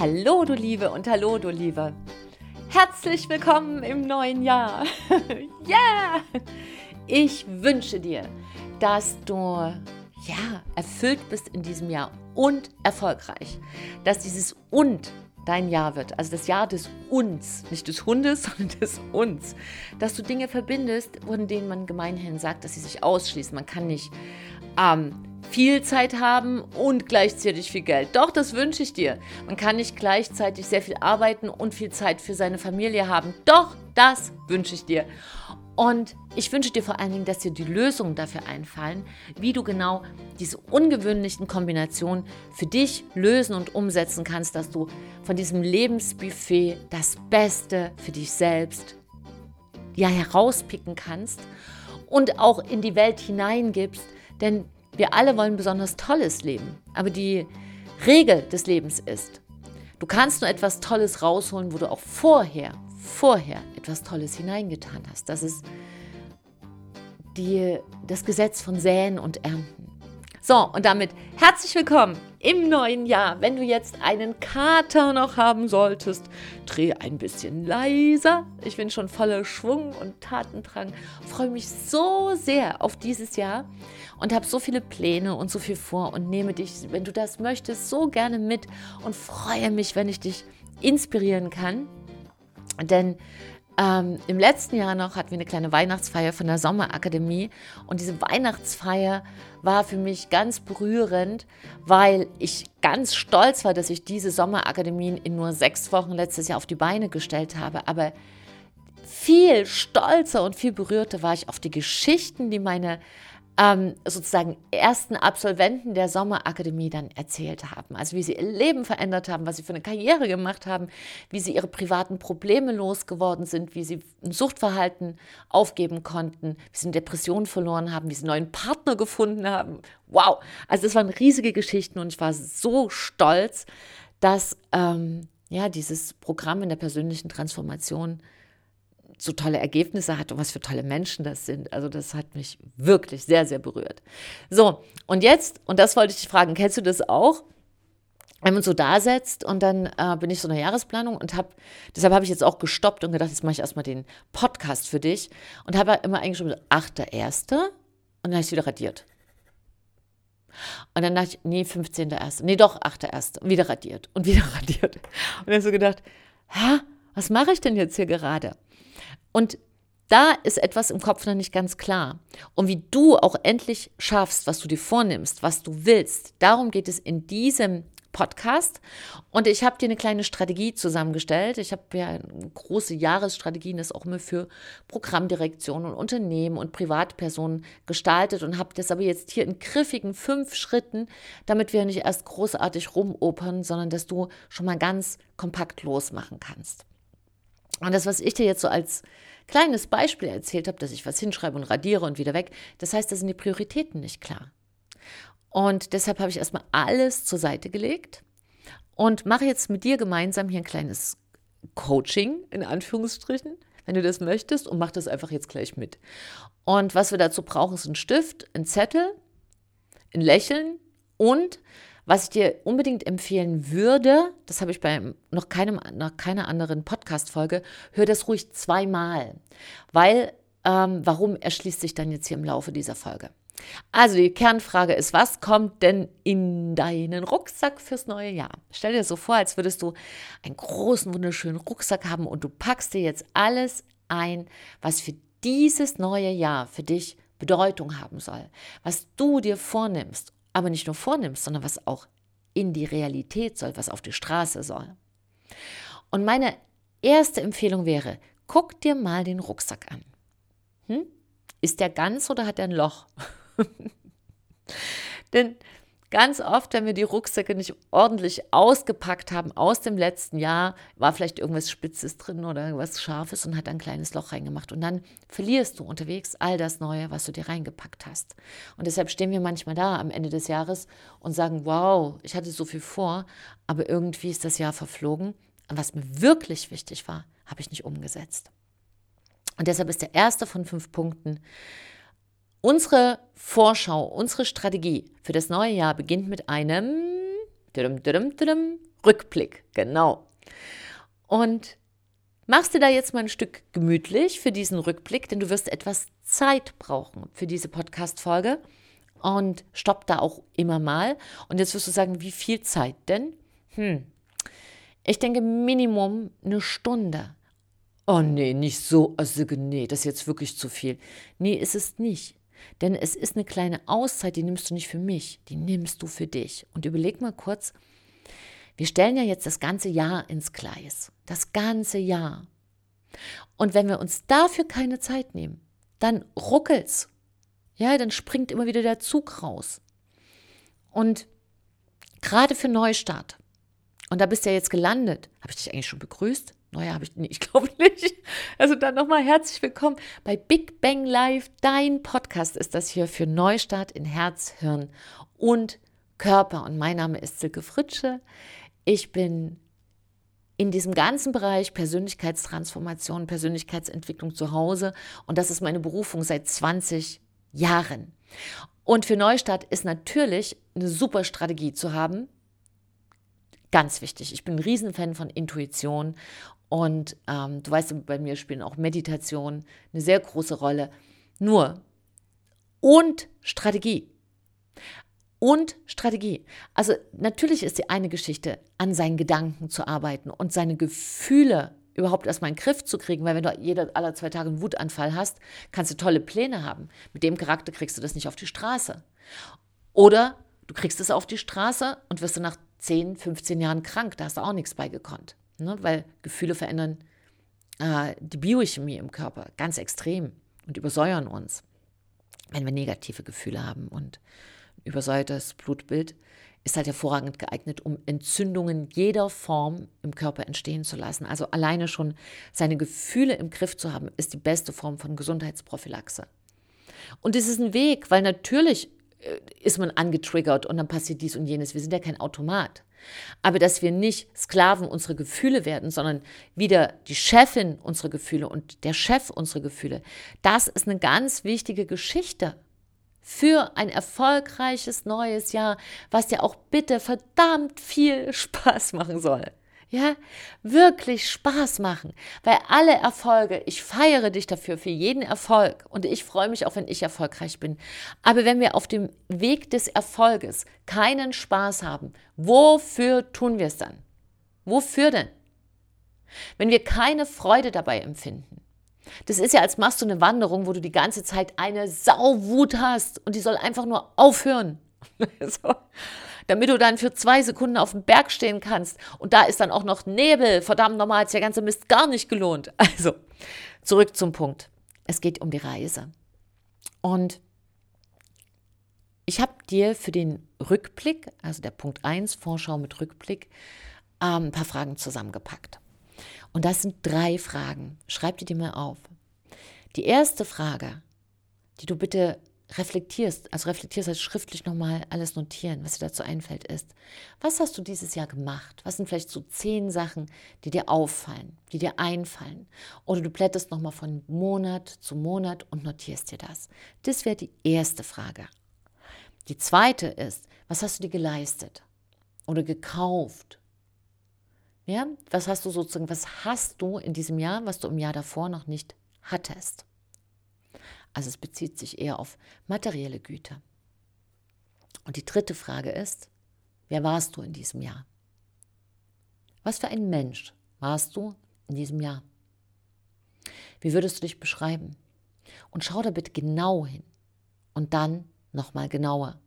Hallo du Liebe und hallo du Liebe. Herzlich willkommen im neuen Jahr. yeah! Ich wünsche dir, dass du ja, erfüllt bist in diesem Jahr und erfolgreich. Dass dieses und dein Jahr wird, also das Jahr des Uns, nicht des Hundes, sondern des Uns. Dass du Dinge verbindest, von denen man gemeinhin sagt, dass sie sich ausschließen. Man kann nicht ähm, viel Zeit haben und gleichzeitig viel Geld. Doch, das wünsche ich dir. Man kann nicht gleichzeitig sehr viel arbeiten und viel Zeit für seine Familie haben. Doch, das wünsche ich dir. Und ich wünsche dir vor allen Dingen, dass dir die Lösungen dafür einfallen, wie du genau diese ungewöhnlichen Kombinationen für dich lösen und umsetzen kannst, dass du von diesem Lebensbuffet das Beste für dich selbst ja herauspicken kannst und auch in die Welt hineingibst, denn wir alle wollen besonders tolles Leben. Aber die Regel des Lebens ist, du kannst nur etwas Tolles rausholen, wo du auch vorher, vorher etwas Tolles hineingetan hast. Das ist die, das Gesetz von Säen und Ernten. So, und damit herzlich willkommen im neuen Jahr. Wenn du jetzt einen Kater noch haben solltest, dreh ein bisschen leiser. Ich bin schon voller Schwung und Tatendrang. Freue mich so sehr auf dieses Jahr und habe so viele Pläne und so viel vor und nehme dich, wenn du das möchtest, so gerne mit und freue mich, wenn ich dich inspirieren kann. Denn ähm, Im letzten Jahr noch hatten wir eine kleine Weihnachtsfeier von der Sommerakademie und diese Weihnachtsfeier war für mich ganz berührend, weil ich ganz stolz war, dass ich diese Sommerakademien in nur sechs Wochen letztes Jahr auf die Beine gestellt habe. Aber viel stolzer und viel berührter war ich auf die Geschichten, die meine ähm, sozusagen ersten Absolventen der Sommerakademie dann erzählt haben. Also wie sie ihr Leben verändert haben, was sie für eine Karriere gemacht haben, wie sie ihre privaten Probleme losgeworden sind, wie sie ein Suchtverhalten aufgeben konnten, wie sie eine Depression verloren haben, wie sie einen neuen Partner gefunden haben. Wow! Also das waren riesige Geschichten und ich war so stolz, dass ähm, ja, dieses Programm in der persönlichen Transformation so tolle Ergebnisse hat und was für tolle Menschen das sind. Also das hat mich wirklich sehr, sehr berührt. So, und jetzt, und das wollte ich dich fragen, kennst du das auch? wenn man so da setzt und dann äh, bin ich so in der Jahresplanung und habe, deshalb habe ich jetzt auch gestoppt und gedacht, jetzt mache ich erstmal den Podcast für dich und habe immer eigentlich schon 8.1. und dann ich es wieder radiert. Und dann dachte ich, nee, 15.1. Nee, doch, 8.1. Wieder radiert und wieder radiert. Und dann so gedacht, hä, was mache ich denn jetzt hier gerade? Und da ist etwas im Kopf noch nicht ganz klar. Und wie du auch endlich schaffst, was du dir vornimmst, was du willst, darum geht es in diesem Podcast. Und ich habe dir eine kleine Strategie zusammengestellt. Ich habe ja große Jahresstrategien, das auch immer für Programmdirektionen und Unternehmen und Privatpersonen gestaltet und habe das aber jetzt hier in griffigen fünf Schritten, damit wir nicht erst großartig rumopern, sondern dass du schon mal ganz kompakt losmachen kannst. Und das, was ich dir jetzt so als kleines Beispiel erzählt habe, dass ich was hinschreibe und radiere und wieder weg, das heißt, da sind die Prioritäten nicht klar. Und deshalb habe ich erstmal alles zur Seite gelegt und mache jetzt mit dir gemeinsam hier ein kleines Coaching, in Anführungsstrichen, wenn du das möchtest, und mach das einfach jetzt gleich mit. Und was wir dazu brauchen, ist ein Stift, ein Zettel, ein Lächeln und was ich dir unbedingt empfehlen würde, das habe ich bei noch, keinem, noch keiner anderen Podcast-Folge, hör das ruhig zweimal. Weil, ähm, warum erschließt sich dann jetzt hier im Laufe dieser Folge? Also die Kernfrage ist, was kommt denn in deinen Rucksack fürs neue Jahr? Stell dir so vor, als würdest du einen großen, wunderschönen Rucksack haben und du packst dir jetzt alles ein, was für dieses neue Jahr für dich Bedeutung haben soll, was du dir vornimmst aber nicht nur vornimmst, sondern was auch in die Realität soll, was auf die Straße soll. Und meine erste Empfehlung wäre, guck dir mal den Rucksack an. Hm? Ist der ganz oder hat er ein Loch? Denn Ganz oft, wenn wir die Rucksäcke nicht ordentlich ausgepackt haben aus dem letzten Jahr, war vielleicht irgendwas Spitzes drin oder irgendwas Scharfes und hat ein kleines Loch reingemacht. Und dann verlierst du unterwegs all das Neue, was du dir reingepackt hast. Und deshalb stehen wir manchmal da am Ende des Jahres und sagen, wow, ich hatte so viel vor, aber irgendwie ist das Jahr verflogen. Und was mir wirklich wichtig war, habe ich nicht umgesetzt. Und deshalb ist der erste von fünf Punkten, Unsere Vorschau, unsere Strategie für das neue Jahr beginnt mit einem Düm, düm, düm, Rückblick, genau. Und machst du da jetzt mal ein Stück gemütlich für diesen Rückblick, denn du wirst etwas Zeit brauchen für diese Podcast-Folge und stopp da auch immer mal. Und jetzt wirst du sagen, wie viel Zeit denn? Hm. Ich denke Minimum eine Stunde. Oh nee, nicht so. Also nee, das ist jetzt wirklich zu viel. Nee, ist es nicht. Denn es ist eine kleine Auszeit, die nimmst du nicht für mich, die nimmst du für dich. Und überleg mal kurz, wir stellen ja jetzt das ganze Jahr ins Gleis. Das ganze Jahr. Und wenn wir uns dafür keine Zeit nehmen, dann ruckelt's. Ja, dann springt immer wieder der Zug raus. Und gerade für Neustart, und da bist du ja jetzt gelandet, habe ich dich eigentlich schon begrüßt? Naja, habe ich nicht, ich glaube nicht. Also dann nochmal herzlich willkommen bei Big Bang Live. Dein Podcast ist das hier für Neustart in Herz, Hirn und Körper. Und mein Name ist Silke Fritsche. Ich bin in diesem ganzen Bereich Persönlichkeitstransformation, Persönlichkeitsentwicklung zu Hause. Und das ist meine Berufung seit 20 Jahren. Und für Neustart ist natürlich eine super Strategie zu haben. Ganz wichtig. Ich bin ein Riesenfan von Intuition und ähm, du weißt, bei mir spielen auch Meditation eine sehr große Rolle. Nur und Strategie. Und Strategie. Also natürlich ist die eine Geschichte, an seinen Gedanken zu arbeiten und seine Gefühle überhaupt erstmal in den Griff zu kriegen, weil wenn du jeder aller zwei Tage einen Wutanfall hast, kannst du tolle Pläne haben. Mit dem Charakter kriegst du das nicht auf die Straße. Oder du kriegst es auf die Straße und wirst du nach 10, 15 Jahren krank, da hast du auch nichts beigekonnt ne? weil Gefühle verändern äh, die Biochemie im Körper ganz extrem und übersäuern uns, wenn wir negative Gefühle haben. Und übersäuertes Blutbild ist halt hervorragend geeignet, um Entzündungen jeder Form im Körper entstehen zu lassen. Also alleine schon seine Gefühle im Griff zu haben, ist die beste Form von Gesundheitsprophylaxe. Und es ist ein Weg, weil natürlich äh, ist man angetriggert und dann passiert dies und jenes. Wir sind ja kein Automat. Aber dass wir nicht Sklaven unserer Gefühle werden, sondern wieder die Chefin unserer Gefühle und der Chef unserer Gefühle, das ist eine ganz wichtige Geschichte für ein erfolgreiches neues Jahr, was dir auch bitte verdammt viel Spaß machen soll ja, wirklich Spaß machen, weil alle Erfolge, ich feiere dich dafür, für jeden Erfolg und ich freue mich auch, wenn ich erfolgreich bin. Aber wenn wir auf dem Weg des Erfolges keinen Spaß haben, wofür tun wir es dann? Wofür denn? Wenn wir keine Freude dabei empfinden. Das ist ja, als machst du eine Wanderung, wo du die ganze Zeit eine Sauwut hast und die soll einfach nur aufhören. so damit du dann für zwei Sekunden auf dem Berg stehen kannst. Und da ist dann auch noch Nebel. Verdammt, nochmal hat der ganze Mist gar nicht gelohnt. Also, zurück zum Punkt. Es geht um die Reise. Und ich habe dir für den Rückblick, also der Punkt 1, Vorschau mit Rückblick, ähm, ein paar Fragen zusammengepackt. Und das sind drei Fragen. Schreib die dir mal auf. Die erste Frage, die du bitte reflektierst, also reflektierst als schriftlich nochmal alles notieren, was dir dazu einfällt, ist, was hast du dieses Jahr gemacht? Was sind vielleicht so zehn Sachen, die dir auffallen, die dir einfallen? Oder du blätterst nochmal von Monat zu Monat und notierst dir das. Das wäre die erste Frage. Die zweite ist, was hast du dir geleistet oder gekauft? Ja, was hast du sozusagen, was hast du in diesem Jahr, was du im Jahr davor noch nicht hattest? Also es bezieht sich eher auf materielle Güter. Und die dritte Frage ist, wer warst du in diesem Jahr? Was für ein Mensch warst du in diesem Jahr? Wie würdest du dich beschreiben? Und schau da bitte genau hin. Und dann nochmal genauer.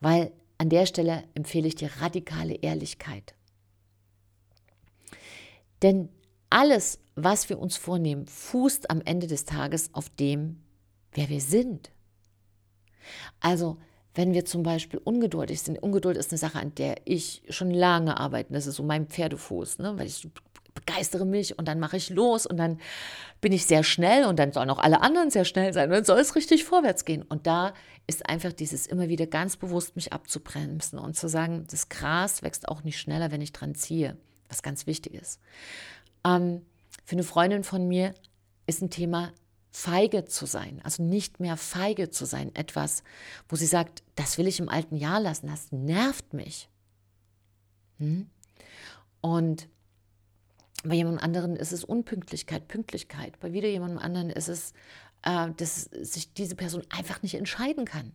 Weil an der Stelle empfehle ich dir radikale Ehrlichkeit. Denn alles, was wir uns vornehmen, fußt am Ende des Tages auf dem, wer wir sind. Also, wenn wir zum Beispiel ungeduldig sind, Ungeduld ist eine Sache, an der ich schon lange arbeite. Das ist so mein Pferdefuß, ne? weil ich begeistere mich und dann mache ich los und dann bin ich sehr schnell und dann sollen auch alle anderen sehr schnell sein und dann soll es richtig vorwärts gehen. Und da ist einfach dieses immer wieder ganz bewusst mich abzubremsen und zu sagen, das Gras wächst auch nicht schneller, wenn ich dran ziehe, was ganz wichtig ist. Ähm, für eine Freundin von mir ist ein Thema feige zu sein, also nicht mehr feige zu sein, etwas, wo sie sagt, das will ich im alten Jahr lassen, das nervt mich. Hm? Und bei jemand anderen ist es Unpünktlichkeit, Pünktlichkeit. Bei wieder jemandem anderen ist es, äh, dass sich diese Person einfach nicht entscheiden kann.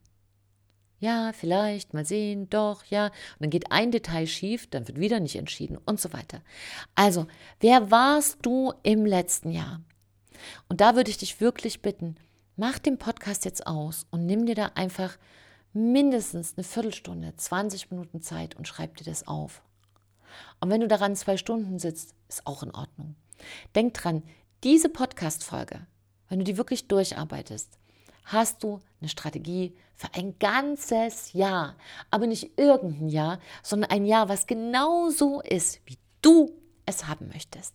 Ja, vielleicht, mal sehen, doch, ja. Und dann geht ein Detail schief, dann wird wieder nicht entschieden und so weiter. Also, wer warst du im letzten Jahr? Und da würde ich dich wirklich bitten, mach den Podcast jetzt aus und nimm dir da einfach mindestens eine Viertelstunde, 20 Minuten Zeit und schreib dir das auf. Und wenn du daran zwei Stunden sitzt, ist auch in Ordnung. Denk dran, diese Podcast-Folge, wenn du die wirklich durcharbeitest, hast du eine Strategie für ein ganzes Jahr. Aber nicht irgendein Jahr, sondern ein Jahr, was genau so ist, wie du es haben möchtest.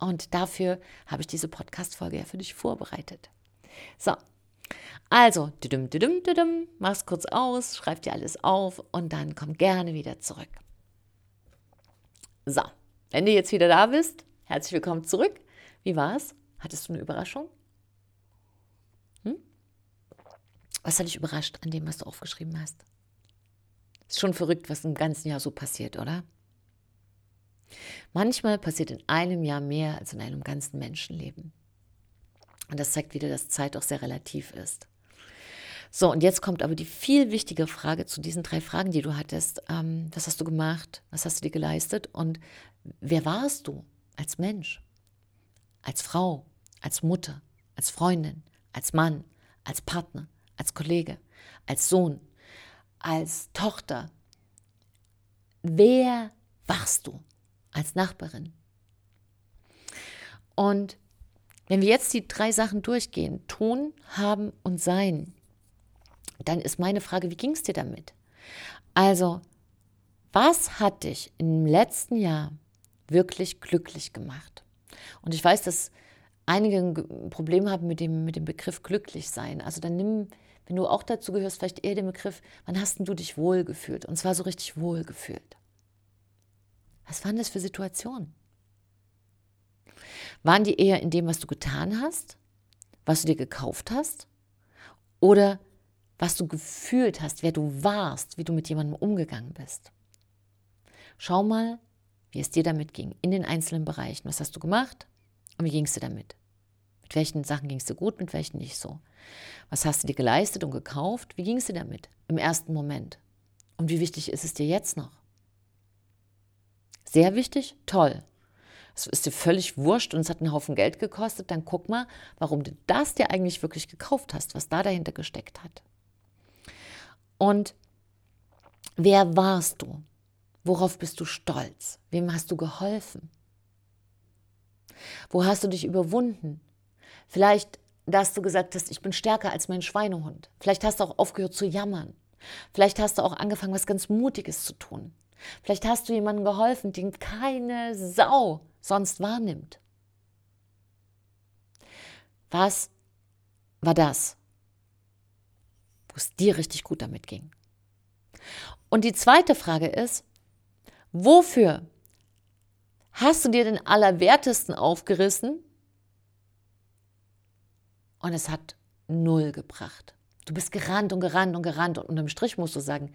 Und dafür habe ich diese Podcast-Folge ja für dich vorbereitet. So, also, düdüm, düdüm, düdüm, mach's kurz aus, schreib dir alles auf und dann komm gerne wieder zurück. So, wenn du jetzt wieder da bist, herzlich willkommen zurück. Wie war's? Hattest du eine Überraschung? Hm? Was hat dich überrascht an dem, was du aufgeschrieben hast? Ist schon verrückt, was im ganzen Jahr so passiert, oder? Manchmal passiert in einem Jahr mehr als in einem ganzen Menschenleben. Und das zeigt wieder, dass Zeit auch sehr relativ ist. So, und jetzt kommt aber die viel wichtige Frage zu diesen drei Fragen, die du hattest. Ähm, was hast du gemacht? Was hast du dir geleistet? Und wer warst du als Mensch? Als Frau, als Mutter, als Freundin, als Mann, als Partner, als Kollege, als Sohn, als Tochter. Wer warst du als Nachbarin? Und wenn wir jetzt die drei Sachen durchgehen, tun, haben und sein, dann ist meine Frage, wie ging es dir damit? Also, was hat dich im letzten Jahr wirklich glücklich gemacht? Und ich weiß, dass einige ein Problem haben mit dem, mit dem Begriff glücklich sein. Also dann nimm, wenn du auch dazu gehörst, vielleicht eher den Begriff, wann hast du dich wohlgefühlt? Und zwar so richtig wohlgefühlt. Was waren das für Situationen? Waren die eher in dem, was du getan hast, was du dir gekauft hast? Oder was du gefühlt hast, wer du warst, wie du mit jemandem umgegangen bist. Schau mal, wie es dir damit ging, in den einzelnen Bereichen. Was hast du gemacht und wie ging es dir damit? Mit welchen Sachen ging es dir gut, mit welchen nicht so? Was hast du dir geleistet und gekauft? Wie ging es dir damit im ersten Moment? Und wie wichtig ist es dir jetzt noch? Sehr wichtig? Toll. Es ist dir völlig wurscht und es hat einen Haufen Geld gekostet, dann guck mal, warum du das dir eigentlich wirklich gekauft hast, was da dahinter gesteckt hat. Und wer warst du? Worauf bist du stolz? Wem hast du geholfen? Wo hast du dich überwunden? Vielleicht, dass du gesagt hast, ich bin stärker als mein Schweinehund. Vielleicht hast du auch aufgehört zu jammern. Vielleicht hast du auch angefangen, was ganz Mutiges zu tun. Vielleicht hast du jemandem geholfen, den keine Sau sonst wahrnimmt. Was war das? wo es dir richtig gut damit ging. Und die zweite Frage ist, wofür hast du dir den Allerwertesten aufgerissen und es hat null gebracht? Du bist gerannt und gerannt und gerannt und unterm Strich musst du sagen,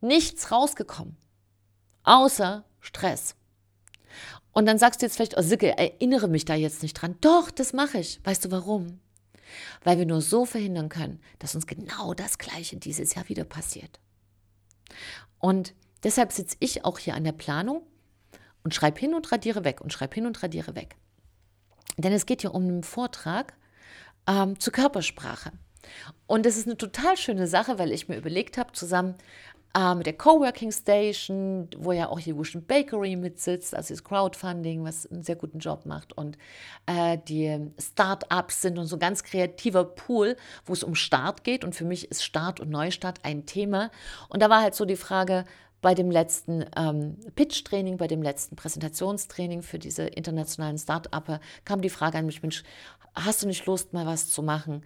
nichts rausgekommen, außer Stress. Und dann sagst du jetzt vielleicht, oh Sicke, erinnere mich da jetzt nicht dran. Doch, das mache ich. Weißt du warum? weil wir nur so verhindern können, dass uns genau das Gleiche dieses Jahr wieder passiert. Und deshalb sitze ich auch hier an der Planung und schreibe hin und radiere weg und schreibe hin und radiere weg. Denn es geht hier um einen Vortrag ähm, zur Körpersprache. Und das ist eine total schöne Sache, weil ich mir überlegt habe, zusammen äh, mit der Coworking Station, wo ja auch die Wuschen Bakery mitsitzt, also das Crowdfunding, was einen sehr guten Job macht. Und äh, die Start-ups sind und so ein ganz kreativer Pool, wo es um Start geht. Und für mich ist Start und Neustart ein Thema. Und da war halt so die Frage, bei dem letzten ähm, Pitch-Training, bei dem letzten Präsentationstraining für diese internationalen Start-Upper kam die Frage an mich, Mensch, hast du nicht Lust, mal was zu machen?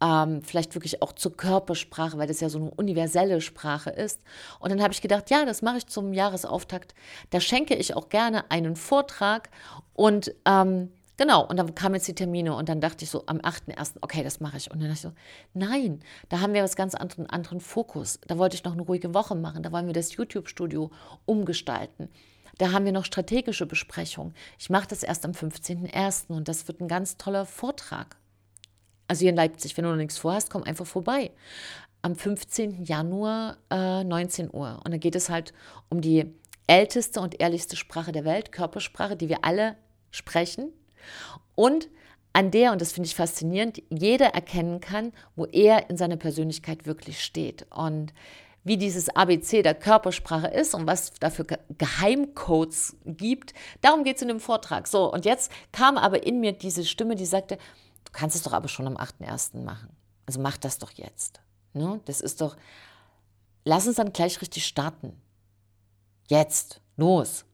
Ähm, vielleicht wirklich auch zur Körpersprache, weil das ja so eine universelle Sprache ist. Und dann habe ich gedacht, ja, das mache ich zum Jahresauftakt. Da schenke ich auch gerne einen Vortrag und ähm, Genau, und dann kamen jetzt die Termine und dann dachte ich so am 8.1., okay, das mache ich. Und dann dachte ich so, nein, da haben wir was ganz anderen, anderen Fokus. Da wollte ich noch eine ruhige Woche machen, da wollen wir das YouTube-Studio umgestalten. Da haben wir noch strategische Besprechungen. Ich mache das erst am 15.01. und das wird ein ganz toller Vortrag. Also hier in Leipzig, wenn du noch nichts vorhast, komm einfach vorbei. Am 15. Januar äh, 19 Uhr. Und da geht es halt um die älteste und ehrlichste Sprache der Welt, Körpersprache, die wir alle sprechen. Und an der, und das finde ich faszinierend, jeder erkennen kann, wo er in seiner Persönlichkeit wirklich steht. Und wie dieses ABC der Körpersprache ist und was dafür Geheimcodes gibt. Darum geht es in dem Vortrag. So, und jetzt kam aber in mir diese Stimme, die sagte, du kannst es doch aber schon am 8.1. machen. Also mach das doch jetzt. Ne? Das ist doch, lass uns dann gleich richtig starten. Jetzt, los.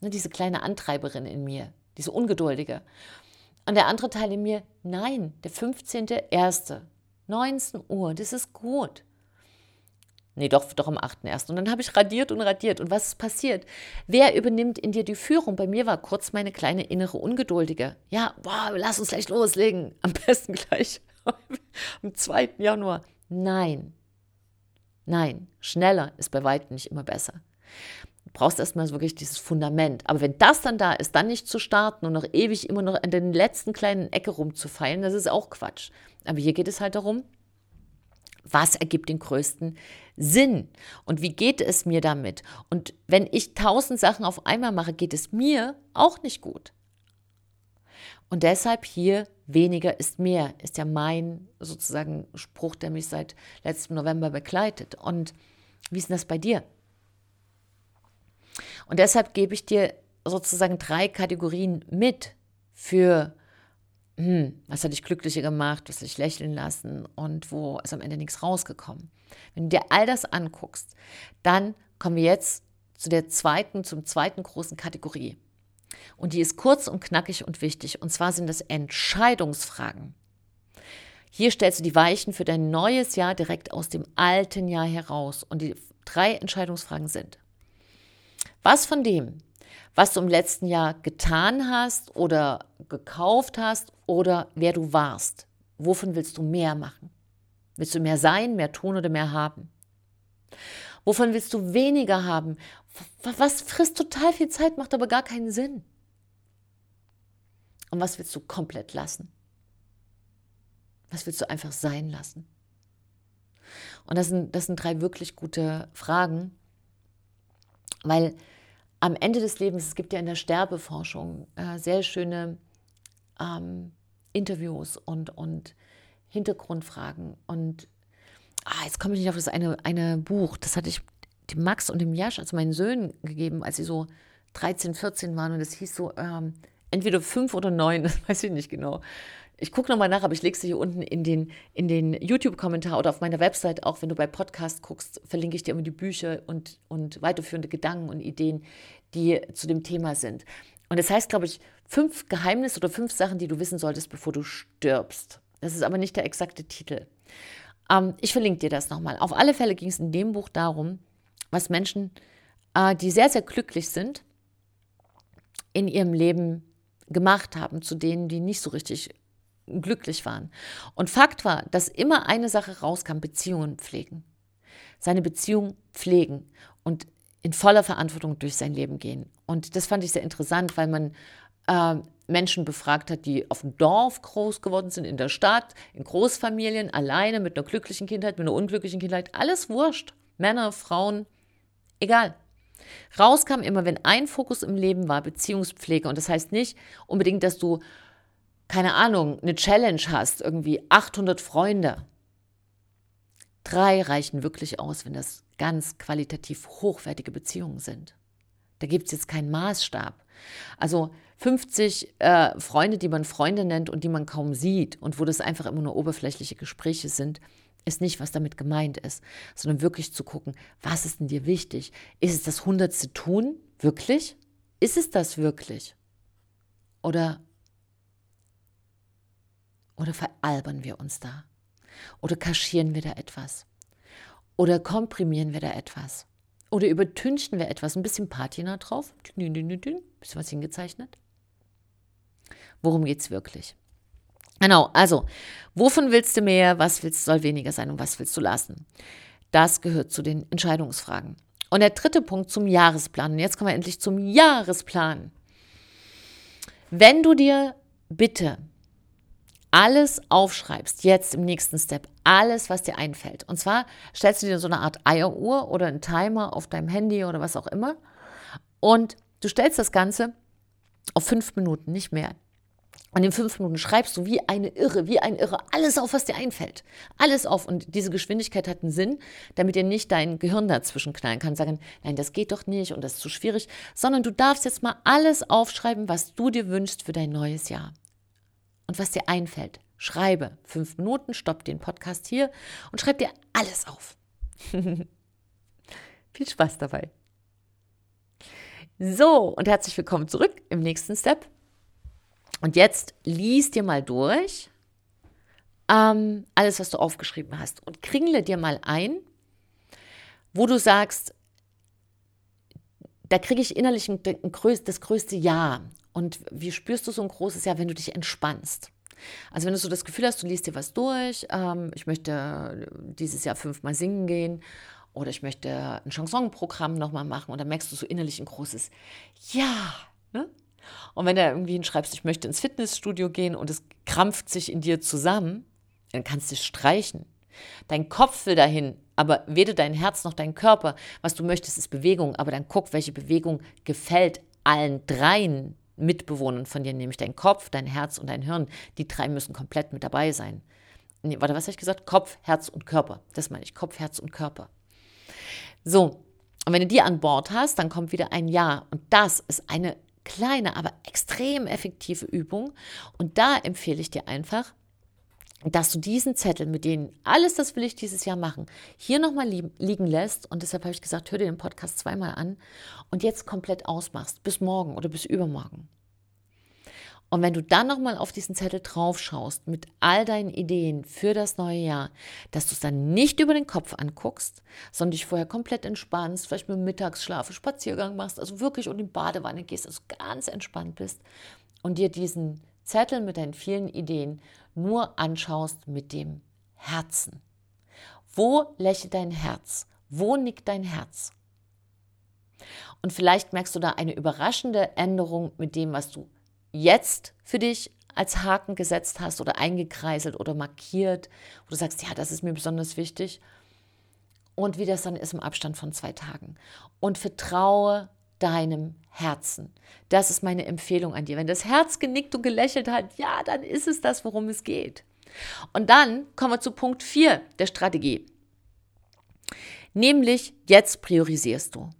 Ne, diese kleine Antreiberin in mir, diese Ungeduldige. Und der andere Teil in mir, nein, der 15.1., 19 Uhr, das ist gut. Nee, doch, doch am 8.1. Und dann habe ich radiert und radiert. Und was ist passiert? Wer übernimmt in dir die Führung? Bei mir war kurz meine kleine innere Ungeduldige. Ja, wow, lass uns gleich loslegen. Am besten gleich am 2. Januar. Nein. Nein, schneller ist bei weitem nicht immer besser. Du brauchst erstmal wirklich dieses Fundament. Aber wenn das dann da ist, dann nicht zu starten und noch ewig immer noch an den letzten kleinen Ecke rumzufeilen, das ist auch Quatsch. Aber hier geht es halt darum, was ergibt den größten Sinn? Und wie geht es mir damit? Und wenn ich tausend Sachen auf einmal mache, geht es mir auch nicht gut. Und deshalb hier weniger ist mehr, ist ja mein sozusagen Spruch, der mich seit letztem November begleitet. Und wie ist denn das bei dir? Und deshalb gebe ich dir sozusagen drei Kategorien mit für hm, was hat dich glücklicher gemacht, was hat dich lächeln lassen und wo ist am Ende nichts rausgekommen. Wenn du dir all das anguckst, dann kommen wir jetzt zu der zweiten, zum zweiten großen Kategorie. Und die ist kurz und knackig und wichtig. Und zwar sind das Entscheidungsfragen. Hier stellst du die Weichen für dein neues Jahr direkt aus dem alten Jahr heraus. Und die drei Entscheidungsfragen sind, was von dem, was du im letzten Jahr getan hast oder gekauft hast oder wer du warst. Wovon willst du mehr machen? Willst du mehr sein, mehr tun oder mehr haben? Wovon willst du weniger haben? Was frisst total viel Zeit, macht aber gar keinen Sinn? Und was willst du komplett lassen? Was willst du einfach sein lassen? Und das sind, das sind drei wirklich gute Fragen, weil am Ende des Lebens, es gibt ja in der Sterbeforschung äh, sehr schöne ähm, Interviews und, und Hintergrundfragen. Und ah, jetzt komme ich nicht auf das eine, eine Buch, das hatte ich dem Max und dem Jasch, also meinen Söhnen, gegeben, als sie so 13, 14 waren. Und es hieß so, ähm, entweder fünf oder neun, das weiß ich nicht genau. Ich gucke nochmal nach, aber ich lege es hier unten in den, in den YouTube-Kommentar oder auf meiner Website, auch wenn du bei Podcast guckst, verlinke ich dir immer die Bücher und, und weiterführende Gedanken und Ideen, die zu dem Thema sind. Und das heißt, glaube ich, fünf Geheimnisse oder fünf Sachen, die du wissen solltest, bevor du stirbst. Das ist aber nicht der exakte Titel. Ähm, ich verlinke dir das nochmal. Auf alle Fälle ging es in dem Buch darum, was Menschen, äh, die sehr, sehr glücklich sind, in ihrem Leben gemacht haben, zu denen, die nicht so richtig glücklich waren. Und Fakt war, dass immer eine Sache rauskam, Beziehungen pflegen. Seine Beziehung pflegen und in voller Verantwortung durch sein Leben gehen. Und das fand ich sehr interessant, weil man äh, Menschen befragt hat, die auf dem Dorf groß geworden sind, in der Stadt, in Großfamilien, alleine, mit einer glücklichen Kindheit, mit einer unglücklichen Kindheit, alles wurscht. Männer, Frauen, egal. Rauskam immer, wenn ein Fokus im Leben war, Beziehungspflege. Und das heißt nicht unbedingt, dass du keine Ahnung, eine Challenge hast, irgendwie 800 Freunde. Drei reichen wirklich aus, wenn das ganz qualitativ hochwertige Beziehungen sind. Da gibt es jetzt keinen Maßstab. Also 50 äh, Freunde, die man Freunde nennt und die man kaum sieht und wo das einfach immer nur oberflächliche Gespräche sind, ist nicht, was damit gemeint ist, sondern wirklich zu gucken, was ist denn dir wichtig? Ist es das hundertste Tun? Wirklich? Ist es das wirklich? Oder oder veralbern wir uns da? Oder kaschieren wir da etwas? Oder komprimieren wir da etwas? Oder übertünchen wir etwas? Ein bisschen Patina drauf? Bisschen was hingezeichnet? Worum geht es wirklich? Genau, also, wovon willst du mehr, was willst, soll weniger sein und was willst du lassen? Das gehört zu den Entscheidungsfragen. Und der dritte Punkt zum Jahresplan. Und jetzt kommen wir endlich zum Jahresplan. Wenn du dir bitte alles aufschreibst, jetzt im nächsten Step, alles, was dir einfällt. Und zwar stellst du dir so eine Art Eieruhr oder einen Timer auf deinem Handy oder was auch immer. Und du stellst das Ganze auf fünf Minuten, nicht mehr. Und in fünf Minuten schreibst du wie eine Irre, wie ein Irre, alles auf, was dir einfällt. Alles auf. Und diese Geschwindigkeit hat einen Sinn, damit dir nicht dein Gehirn dazwischen knallen kann, sagen, nein, das geht doch nicht und das ist zu schwierig, sondern du darfst jetzt mal alles aufschreiben, was du dir wünschst für dein neues Jahr und was dir einfällt. Schreibe fünf Minuten, stopp den Podcast hier und schreib dir alles auf. Viel Spaß dabei. So, und herzlich willkommen zurück im nächsten Step. Und jetzt lies dir mal durch ähm, alles, was du aufgeschrieben hast und kringle dir mal ein, wo du sagst, da kriege ich innerlich ein, ein, das größte Ja und wie spürst du so ein großes Ja, wenn du dich entspannst? Also wenn du so das Gefühl hast, du liest dir was durch, ähm, ich möchte dieses Jahr fünfmal singen gehen oder ich möchte ein Chansonprogramm nochmal machen und dann merkst du so innerlich ein großes Ja. Ne? Und wenn du irgendwie hinschreibst, ich möchte ins Fitnessstudio gehen und es krampft sich in dir zusammen, dann kannst du es streichen. Dein Kopf will dahin, aber weder dein Herz noch dein Körper. Was du möchtest, ist Bewegung, aber dann guck, welche Bewegung gefällt allen dreien Mitbewohnern von dir, nämlich dein Kopf, dein Herz und dein Hirn. Die drei müssen komplett mit dabei sein. Nee, warte, was habe ich gesagt? Kopf, Herz und Körper. Das meine ich, Kopf, Herz und Körper. So, und wenn du die an Bord hast, dann kommt wieder ein Ja. Und das ist eine kleine, aber extrem effektive Übung. Und da empfehle ich dir einfach, dass du diesen Zettel, mit denen alles das will ich dieses Jahr machen, hier nochmal liegen lässt. Und deshalb habe ich gesagt, hör dir den Podcast zweimal an und jetzt komplett ausmachst, bis morgen oder bis übermorgen. Und wenn du dann nochmal auf diesen Zettel drauf schaust mit all deinen Ideen für das neue Jahr, dass du es dann nicht über den Kopf anguckst, sondern dich vorher komplett entspannst, vielleicht mit Mittagsschlaf, Spaziergang machst, also wirklich und in die Badewanne gehst, also ganz entspannt bist und dir diesen Zettel mit deinen vielen Ideen nur anschaust mit dem Herzen. Wo lächelt dein Herz? Wo nickt dein Herz? Und vielleicht merkst du da eine überraschende Änderung mit dem, was du jetzt für dich als Haken gesetzt hast oder eingekreiselt oder markiert, wo du sagst, ja, das ist mir besonders wichtig. Und wie das dann ist im Abstand von zwei Tagen. Und vertraue deinem Herzen. Das ist meine Empfehlung an dir. Wenn das Herz genickt und gelächelt hat, ja, dann ist es das, worum es geht. Und dann kommen wir zu Punkt 4 der Strategie. Nämlich, jetzt priorisierst du.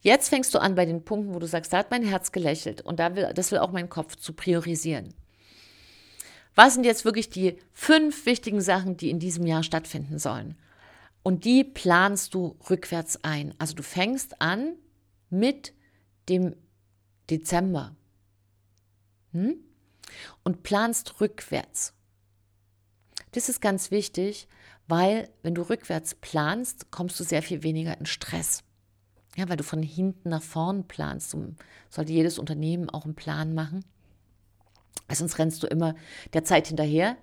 Jetzt fängst du an bei den Punkten, wo du sagst, da hat mein Herz gelächelt und da will, das will auch mein Kopf zu priorisieren. Was sind jetzt wirklich die fünf wichtigen Sachen, die in diesem Jahr stattfinden sollen? Und die planst du rückwärts ein. Also du fängst an mit dem Dezember hm? und planst rückwärts. Das ist ganz wichtig, weil wenn du rückwärts planst, kommst du sehr viel weniger in Stress. Ja, weil du von hinten nach vorn planst. Und sollte jedes Unternehmen auch einen Plan machen. Sonst rennst du immer der Zeit hinterher,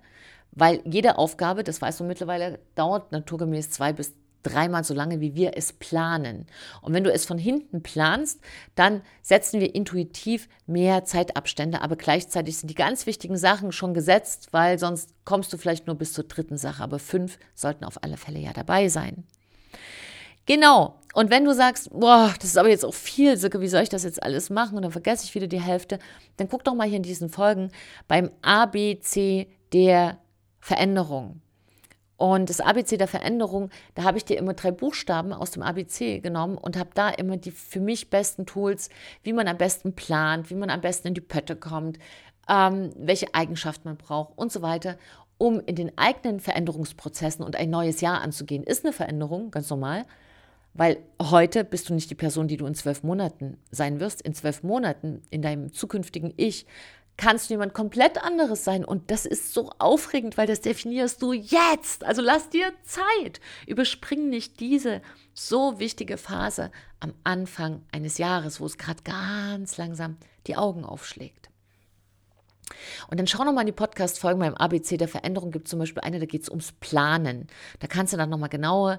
weil jede Aufgabe, das weißt du mittlerweile, dauert naturgemäß zwei bis dreimal so lange, wie wir es planen. Und wenn du es von hinten planst, dann setzen wir intuitiv mehr Zeitabstände, aber gleichzeitig sind die ganz wichtigen Sachen schon gesetzt, weil sonst kommst du vielleicht nur bis zur dritten Sache, aber fünf sollten auf alle Fälle ja dabei sein. Genau. Und wenn du sagst, boah, das ist aber jetzt auch viel, Silke, wie soll ich das jetzt alles machen? Und dann vergesse ich wieder die Hälfte, dann guck doch mal hier in diesen Folgen beim ABC der Veränderung. Und das ABC der Veränderung, da habe ich dir immer drei Buchstaben aus dem ABC genommen und habe da immer die für mich besten Tools, wie man am besten plant, wie man am besten in die Pötte kommt, ähm, welche Eigenschaften man braucht und so weiter, um in den eigenen Veränderungsprozessen und ein neues Jahr anzugehen. Ist eine Veränderung, ganz normal, weil heute bist du nicht die Person, die du in zwölf Monaten sein wirst. In zwölf Monaten, in deinem zukünftigen Ich, kannst du jemand komplett anderes sein. Und das ist so aufregend, weil das definierst du jetzt. Also lass dir Zeit. Überspring nicht diese so wichtige Phase am Anfang eines Jahres, wo es gerade ganz langsam die Augen aufschlägt. Und dann schau nochmal in die Podcast-Folgen beim ABC der Veränderung. Gibt zum Beispiel eine, da geht es ums Planen. Da kannst du dann nochmal genaue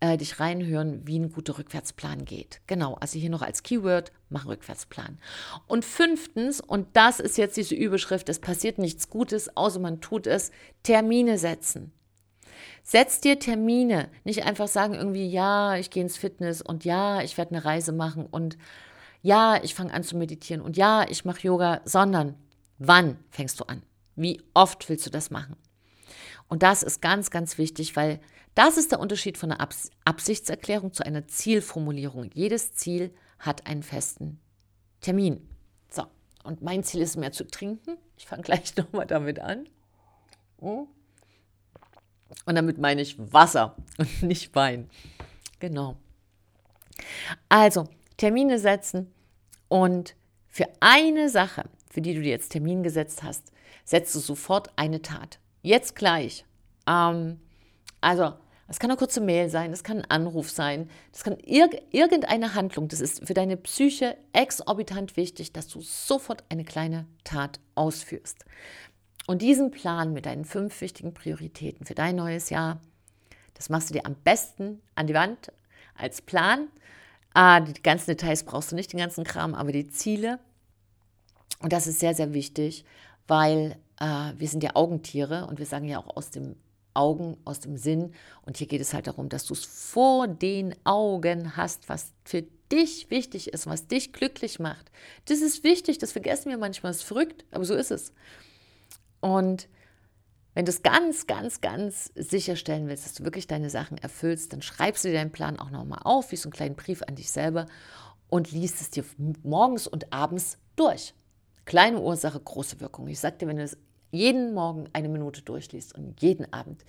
äh, dich reinhören, wie ein guter Rückwärtsplan geht. Genau, also hier noch als Keyword, mach Rückwärtsplan. Und fünftens, und das ist jetzt diese Überschrift, es passiert nichts Gutes, außer man tut es, Termine setzen. Setz dir Termine, nicht einfach sagen irgendwie, ja, ich gehe ins Fitness und ja, ich werde eine Reise machen und ja, ich fange an zu meditieren und ja, ich mache Yoga, sondern wann fängst du an? Wie oft willst du das machen? Und das ist ganz, ganz wichtig, weil das ist der Unterschied von einer Abs Absichtserklärung zu einer Zielformulierung. Jedes Ziel hat einen festen Termin. So, und mein Ziel ist mehr zu trinken. Ich fange gleich nochmal damit an. Und damit meine ich Wasser und nicht Wein. Genau. Also, Termine setzen und für eine Sache, für die du dir jetzt Termin gesetzt hast, setzt du sofort eine Tat. Jetzt gleich. Ähm, also, es kann eine kurze Mail sein, es kann ein Anruf sein, das kann irg irgendeine Handlung. Das ist für deine Psyche exorbitant wichtig, dass du sofort eine kleine Tat ausführst. Und diesen Plan mit deinen fünf wichtigen Prioritäten für dein neues Jahr, das machst du dir am besten an die Wand als Plan. Ah, die ganzen Details brauchst du nicht, den ganzen Kram, aber die Ziele. Und das ist sehr, sehr wichtig, weil äh, wir sind ja Augentiere und wir sagen ja auch aus dem Augen, aus dem Sinn. Und hier geht es halt darum, dass du es vor den Augen hast, was für dich wichtig ist, was dich glücklich macht. Das ist wichtig, das vergessen wir manchmal, das ist verrückt, aber so ist es. Und wenn du es ganz, ganz, ganz sicherstellen willst, dass du wirklich deine Sachen erfüllst, dann schreibst du dir deinen Plan auch nochmal auf, wie so einen kleinen Brief an dich selber und liest es dir morgens und abends durch. Kleine Ursache, große Wirkung. Ich sagte, wenn du es jeden Morgen eine Minute durchliest und jeden Abend,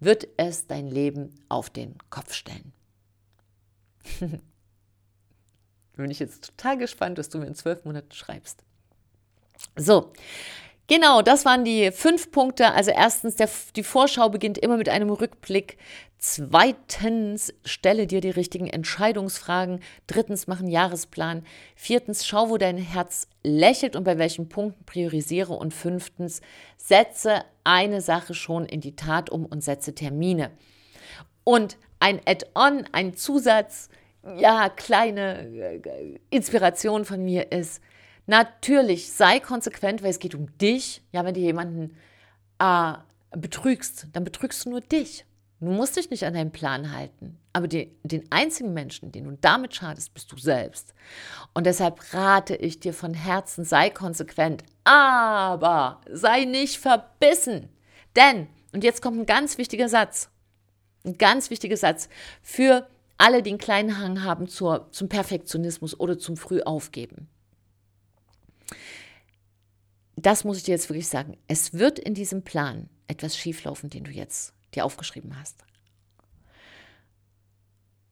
wird es dein Leben auf den Kopf stellen. Bin ich jetzt total gespannt, was du mir in zwölf Monaten schreibst. So, Genau, das waren die fünf Punkte. Also erstens, der, die Vorschau beginnt immer mit einem Rückblick. Zweitens, stelle dir die richtigen Entscheidungsfragen. Drittens, mach einen Jahresplan. Viertens, schau, wo dein Herz lächelt und bei welchen Punkten priorisiere. Und fünftens, setze eine Sache schon in die Tat um und setze Termine. Und ein Add-on, ein Zusatz, ja, kleine äh, Inspiration von mir ist, Natürlich, sei konsequent, weil es geht um dich. Ja, wenn du jemanden äh, betrügst, dann betrügst du nur dich. Du musst dich nicht an deinen Plan halten. Aber die, den einzigen Menschen, den du damit schadest, bist du selbst. Und deshalb rate ich dir von Herzen, sei konsequent, aber sei nicht verbissen. Denn, und jetzt kommt ein ganz wichtiger Satz, ein ganz wichtiger Satz für alle, die einen kleinen Hang haben zur, zum Perfektionismus oder zum Frühaufgeben das muss ich dir jetzt wirklich sagen. Es wird in diesem Plan etwas schieflaufen, den du jetzt dir aufgeschrieben hast.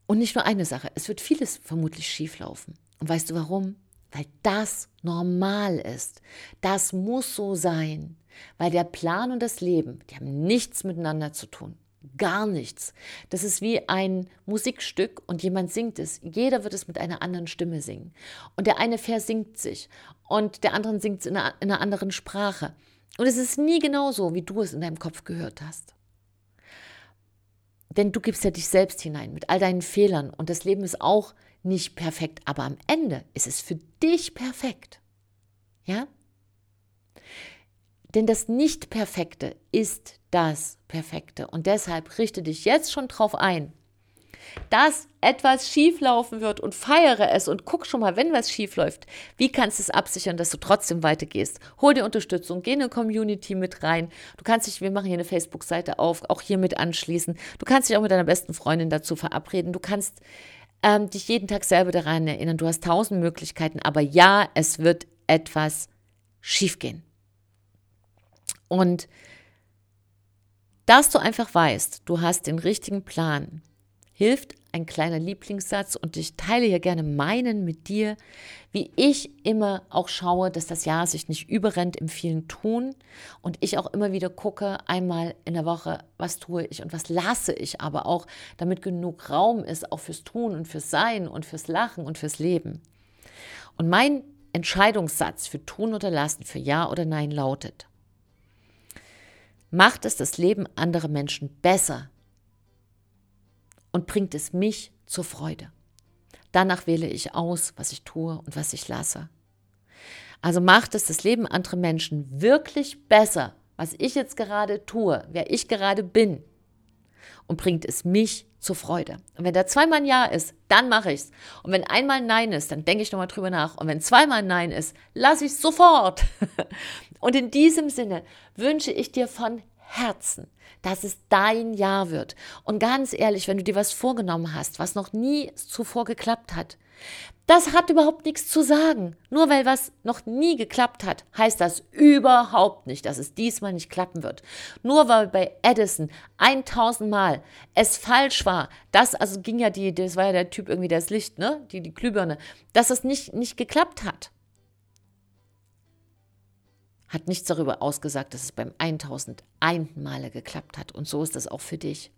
Und nicht nur eine Sache, es wird vieles vermutlich schieflaufen. Und weißt du warum? Weil das normal ist. Das muss so sein. Weil der Plan und das Leben, die haben nichts miteinander zu tun. Gar nichts. Das ist wie ein Musikstück und jemand singt es. Jeder wird es mit einer anderen Stimme singen. Und der eine versingt sich und der andere singt es in einer, in einer anderen Sprache. Und es ist nie genau so, wie du es in deinem Kopf gehört hast. Denn du gibst ja dich selbst hinein mit all deinen Fehlern und das Leben ist auch nicht perfekt, aber am Ende ist es für dich perfekt. Ja? Denn das Nicht-Perfekte ist das Perfekte. Und deshalb richte dich jetzt schon drauf ein, dass etwas schieflaufen wird und feiere es und guck schon mal, wenn was schief läuft, wie kannst du es absichern, dass du trotzdem weitergehst. Hol dir Unterstützung, geh in eine Community mit rein. Du kannst dich, wir machen hier eine Facebook-Seite auf, auch hier mit anschließen. Du kannst dich auch mit deiner besten Freundin dazu verabreden. Du kannst ähm, dich jeden Tag selber daran erinnern. Du hast tausend Möglichkeiten, aber ja, es wird etwas schiefgehen. Und dass du einfach weißt, du hast den richtigen Plan, hilft ein kleiner Lieblingssatz und ich teile hier gerne meinen mit dir, wie ich immer auch schaue, dass das Jahr sich nicht überrennt im vielen Tun und ich auch immer wieder gucke, einmal in der Woche, was tue ich und was lasse ich aber auch, damit genug Raum ist, auch fürs Tun und fürs Sein und fürs Lachen und fürs Leben. Und mein Entscheidungssatz für Tun oder Lassen, für Ja oder Nein lautet, macht es das Leben anderer Menschen besser. und bringt es mich zur Freude. Danach wähle ich aus, was ich tue und was ich lasse. Also macht es das Leben anderer Menschen wirklich besser, was ich jetzt gerade tue, wer ich gerade bin, und bringt es mich zur Freude. Und wenn da zweimal ein Ja ist, dann mache ich es. Und wenn einmal ein Nein ist, dann denke ich nochmal drüber nach. Und wenn zweimal ein Nein ist, lasse ich es sofort. Und in diesem Sinne wünsche ich dir von Herzen, dass es dein Jahr wird. Und ganz ehrlich, wenn du dir was vorgenommen hast, was noch nie zuvor geklappt hat, das hat überhaupt nichts zu sagen. Nur weil was noch nie geklappt hat, heißt das überhaupt nicht, dass es diesmal nicht klappen wird. Nur weil bei Edison 1000 Mal es falsch war, das also ging ja die, das war ja der Typ irgendwie das Licht, ne, die die Glühbirne, dass es nicht nicht geklappt hat hat nichts darüber ausgesagt, dass es beim 1001 Male geklappt hat. Und so ist es auch für dich.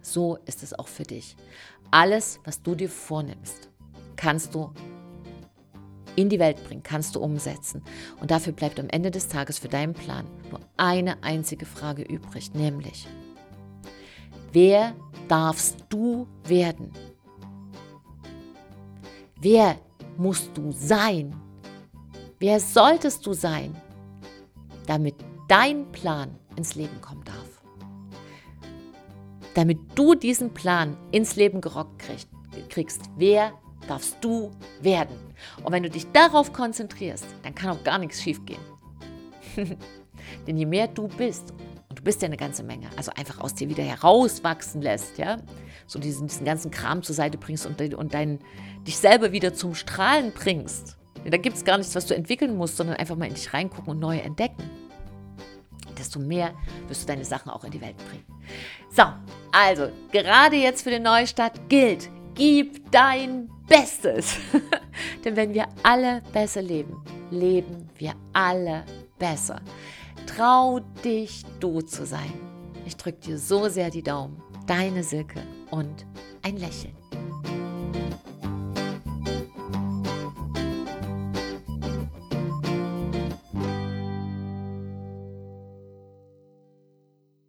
So ist es auch für dich. Alles, was du dir vornimmst, kannst du in die Welt bringen, kannst du umsetzen. Und dafür bleibt am Ende des Tages für deinen Plan nur eine einzige Frage übrig, nämlich, wer darfst du werden? Wer musst du sein, Wer solltest du sein, damit dein Plan ins Leben kommen darf? Damit du diesen Plan ins Leben gerockt kriegst, wer darfst du werden? Und wenn du dich darauf konzentrierst, dann kann auch gar nichts schiefgehen. Denn je mehr du bist, und du bist ja eine ganze Menge, also einfach aus dir wieder herauswachsen lässt, ja, so diesen, diesen ganzen Kram zur Seite bringst und, und dein, dich selber wieder zum Strahlen bringst, da gibt es gar nichts, was du entwickeln musst, sondern einfach mal in dich reingucken und neu entdecken. Desto mehr wirst du deine Sachen auch in die Welt bringen. So, also, gerade jetzt für den Neustart gilt, gib dein Bestes. Denn wenn wir alle besser leben, leben wir alle besser. Trau dich, du zu sein. Ich drücke dir so sehr die Daumen. Deine Silke und ein Lächeln.